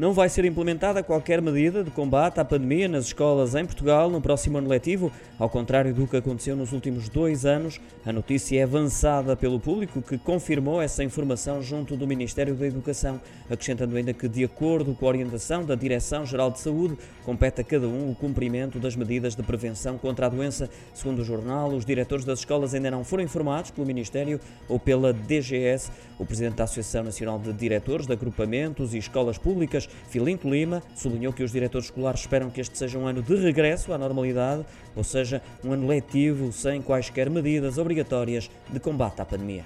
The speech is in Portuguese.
Não vai ser implementada qualquer medida de combate à pandemia nas escolas em Portugal no próximo ano letivo, ao contrário do que aconteceu nos últimos dois anos. A notícia é avançada pelo público, que confirmou essa informação junto do Ministério da Educação, acrescentando ainda que, de acordo com a orientação da Direção-Geral de Saúde, compete a cada um o cumprimento das medidas de prevenção contra a doença. Segundo o jornal, os diretores das escolas ainda não foram informados pelo Ministério ou pela DGS. O presidente da Associação Nacional de Diretores de Agrupamentos e Escolas Públicas Filinto Lima sublinhou que os diretores escolares esperam que este seja um ano de regresso à normalidade, ou seja, um ano letivo sem quaisquer medidas obrigatórias de combate à pandemia.